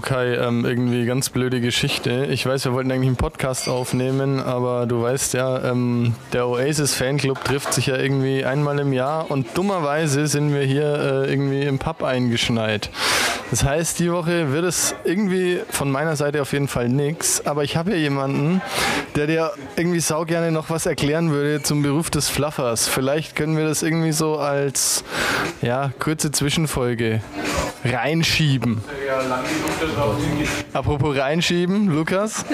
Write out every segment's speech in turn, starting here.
Kai, ähm, irgendwie ganz blöde Geschichte. Ich weiß, wir wollten eigentlich einen Podcast aufnehmen, aber du weißt ja, ähm, der Oasis Fanclub trifft sich ja irgendwie einmal im Jahr und dummerweise sind wir hier äh, irgendwie im Pub eingeschneit. Das heißt, die Woche wird es irgendwie von meiner Seite auf jeden Fall nichts, aber ich habe hier jemanden, der dir irgendwie sau gerne noch was erklären würde zum Beruf des Fluffers. Vielleicht können wir das irgendwie so als ja, kurze Zwischenfolge reinschieben. Apropos reinschieben, Lukas.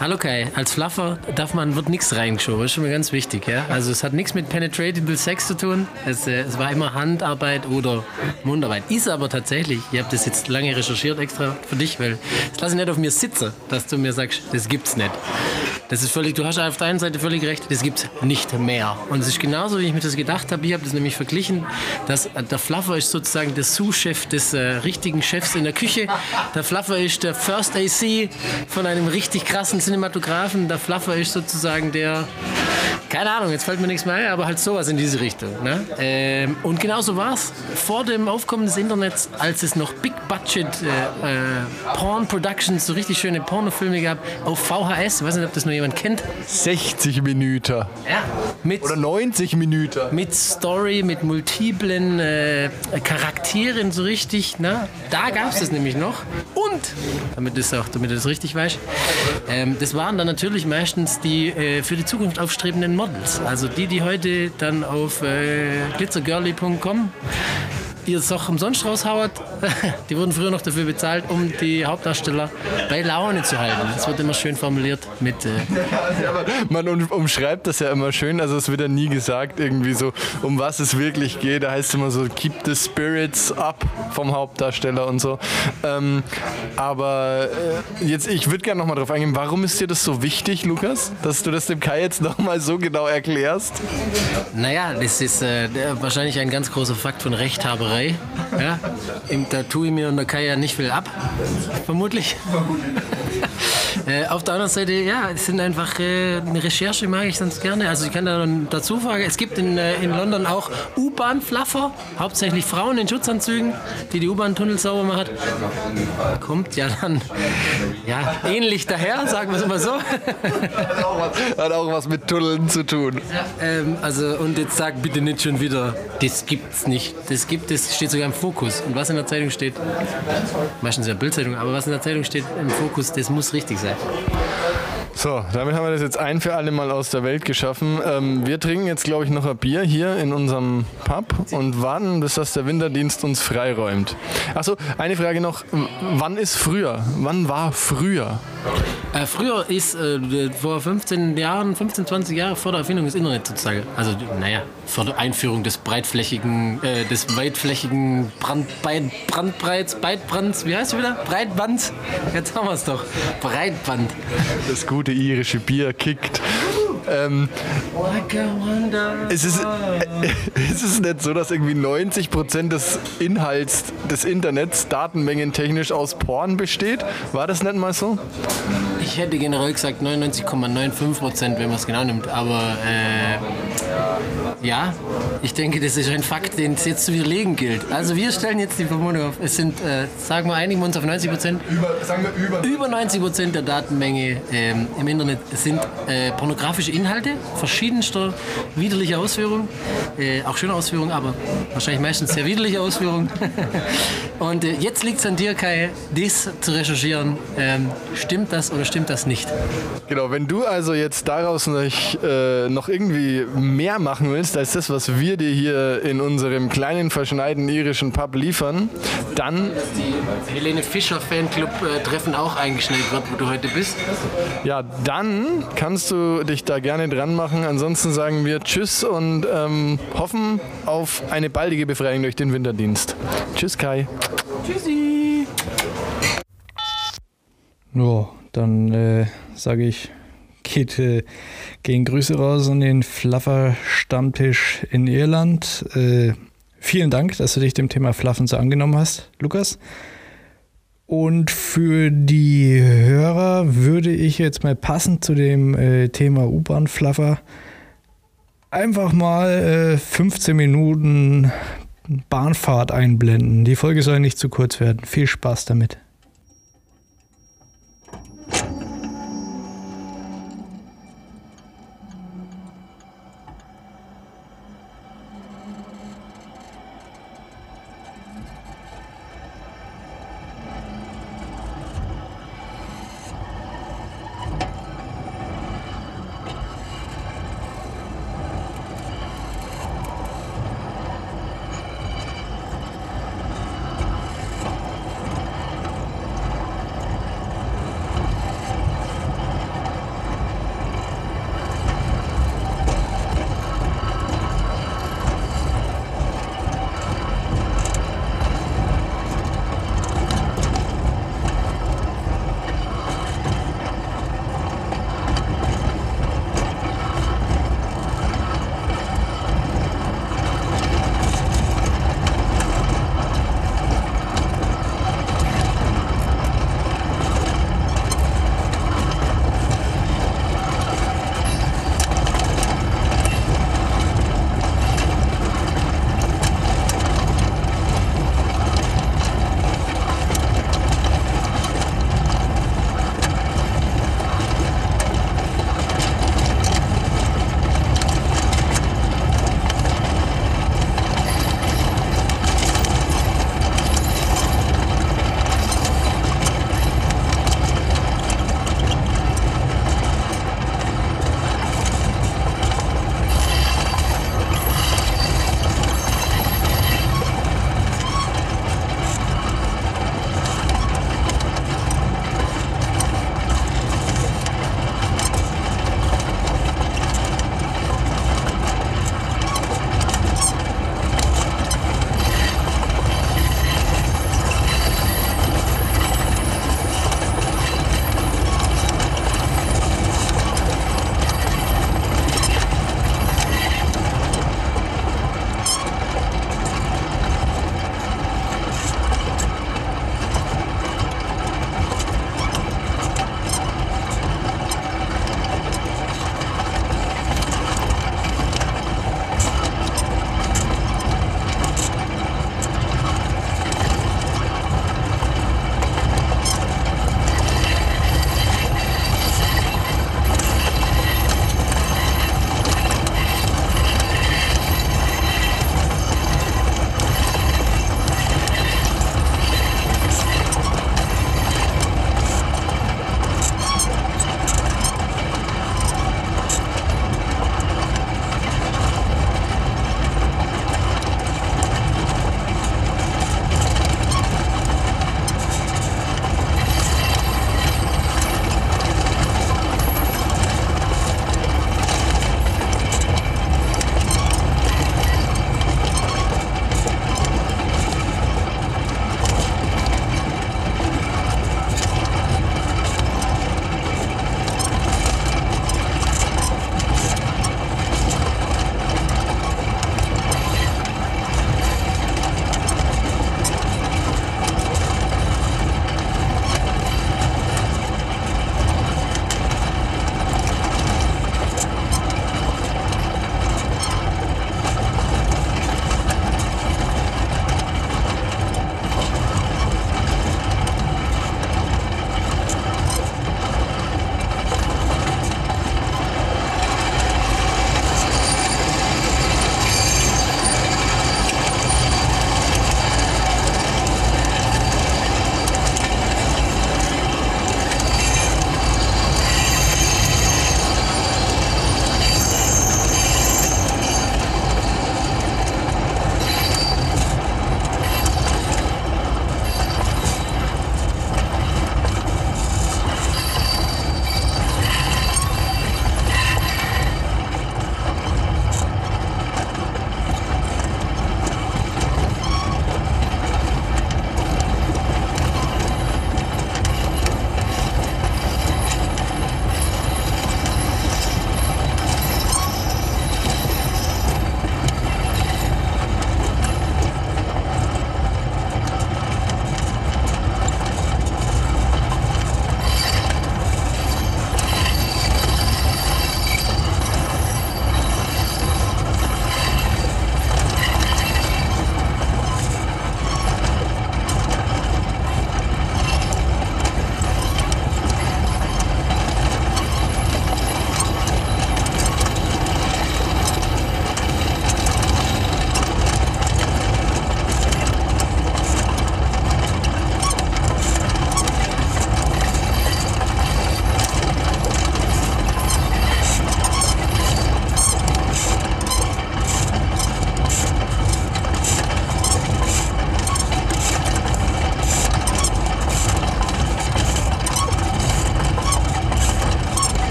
Hallo Kai, als Fluffer darf man, wird nichts reingeschoben, das ist schon mal ganz wichtig. Ja? Also es hat nichts mit Penetratable Sex zu tun, es, äh, es war immer Handarbeit oder Mundarbeit. Ist aber tatsächlich, ich habe das jetzt lange recherchiert extra für dich, weil das lasse ich nicht auf mir sitzen, dass du mir sagst, das gibt's nicht. Das ist völlig, du hast auf der einen Seite völlig recht, das gibt's nicht mehr. Und es ist genauso, wie ich mir das gedacht habe, ich habe das nämlich verglichen, dass äh, der Fluffer ist sozusagen der Sous-Chef des äh, richtigen Chefs in der Küche, der Fluffer ist der First AC von einem richtig krassen Cinematografen. Der Fluffer ist sozusagen der, keine Ahnung, jetzt fällt mir nichts mehr ein, aber halt sowas in diese Richtung. Ne? Ähm, und genauso war es vor dem Aufkommen des Internets, als es noch Big Budget äh, äh, Porn Productions, so richtig schöne Pornofilme gab, auf VHS. Ich weiß nicht, ob das nur jemand kennt. 60 Minuten. Ja. Mit, Oder 90 Minuten. mit Story, mit multiplen äh, Charakteren so richtig. Ne? Da gab es das nämlich noch. Und, damit du es auch, damit du das richtig weißt, ähm, das waren dann natürlich meistens die äh, für die Zukunft aufstrebenden Models. Also die, die heute dann auf äh, glitzergirly.com ihr Soch umsonst raushauert, die wurden früher noch dafür bezahlt, um die Hauptdarsteller bei Laune zu halten. Das wird immer schön formuliert mit äh, man um, umschreibt das ja immer schön, also es wird ja nie gesagt irgendwie so, um was es wirklich geht. Da heißt es immer so, keep the spirits up vom Hauptdarsteller und so. Ähm, aber äh, jetzt, ich würde gerne nochmal drauf eingehen, warum ist dir das so wichtig, Lukas, dass du das dem Kai jetzt nochmal so genau erklärst? Naja, das ist äh, wahrscheinlich ein ganz großer Fakt von Rechthaberei. Ja? Im, da tue ich mir und der Kai ja nicht viel ab, vermutlich. Äh, auf der anderen Seite, ja, es sind einfach äh, eine Recherche mag ich sonst gerne. Also ich kann da dann dazu fragen, es gibt in, äh, in London auch U-Bahn-Fluffer, hauptsächlich Frauen in Schutzanzügen, die die U-Bahn-Tunnel sauber machen. Kommt ja dann ja, ähnlich daher, sagen wir es mal so. Hat auch was, hat auch was mit Tunneln zu tun. Ähm, also, und jetzt sag bitte nicht schon wieder, das gibt's nicht. Das gibt es, steht sogar im Fokus. Und was in der Zeitung steht, meistens ja Bildzeitung, aber was in der Zeitung steht im Fokus, das muss richtig sein. So, damit haben wir das jetzt ein für alle Mal aus der Welt geschaffen. Ähm, wir trinken jetzt, glaube ich, noch ein Bier hier in unserem Pub und warten, bis das der Winterdienst uns freiräumt. Achso, eine Frage noch. Wann ist früher? Wann war früher? Äh, früher ist, äh, vor 15 Jahren, 15, 20 Jahre vor der Erfindung des Internets sozusagen, also naja, vor der Einführung des breitflächigen, äh, des weitflächigen Brand, Breit, Brandbreits, Breitbrands, wie heißt es wieder? Breitband? Jetzt haben wir es doch. Breitband. Das gute irische Bier kickt. Ähm, es, ist, es ist nicht so, dass irgendwie 90% des Inhalts des Internets datenmengentechnisch aus Porn besteht. War das nicht mal so? Ich hätte generell gesagt 99,95 Prozent, wenn man es genau nimmt. Aber äh, ja, ich denke, das ist ein Fakt, den es jetzt zu widerlegen gilt. Also wir stellen jetzt die Vermutung auf, es sind, äh, sagen wir, einigen wir uns auf 90 Prozent. Über, über. Über 90 Prozent der Datenmenge ähm, im Internet sind äh, pornografische Inhalte verschiedenster widerlicher Ausführung. Äh, auch schöne Ausführungen, aber wahrscheinlich meistens sehr widerliche Ausführungen. Und äh, jetzt liegt es an dir, Kai, dies zu recherchieren. Ähm, stimmt das oder stimmt das nicht? Genau, wenn du also jetzt daraus nicht, äh, noch irgendwie mehr machen willst, als das, was wir dir hier in unserem kleinen, verschneiten irischen Pub liefern, dann, Die Helene Fischer Fanclub-Treffen auch eingeschneit wird, wo du heute bist. ja, dann kannst du dich da gerne dran machen. Ansonsten sagen wir Tschüss und ähm, hoffen auf eine baldige Befreiung durch den Winterdienst. Tschüss, Kai. Tschüssi! Ja, dann äh, sage ich, geht, äh, gehen Grüße raus an den Fluffer Stammtisch in Irland. Äh, vielen Dank, dass du dich dem Thema Fluffen so angenommen hast, Lukas. Und für die Hörer würde ich jetzt mal passend zu dem äh, Thema U-Bahn-Fluffer einfach mal äh, 15 Minuten Bahnfahrt einblenden. Die Folge soll nicht zu kurz werden. Viel Spaß damit.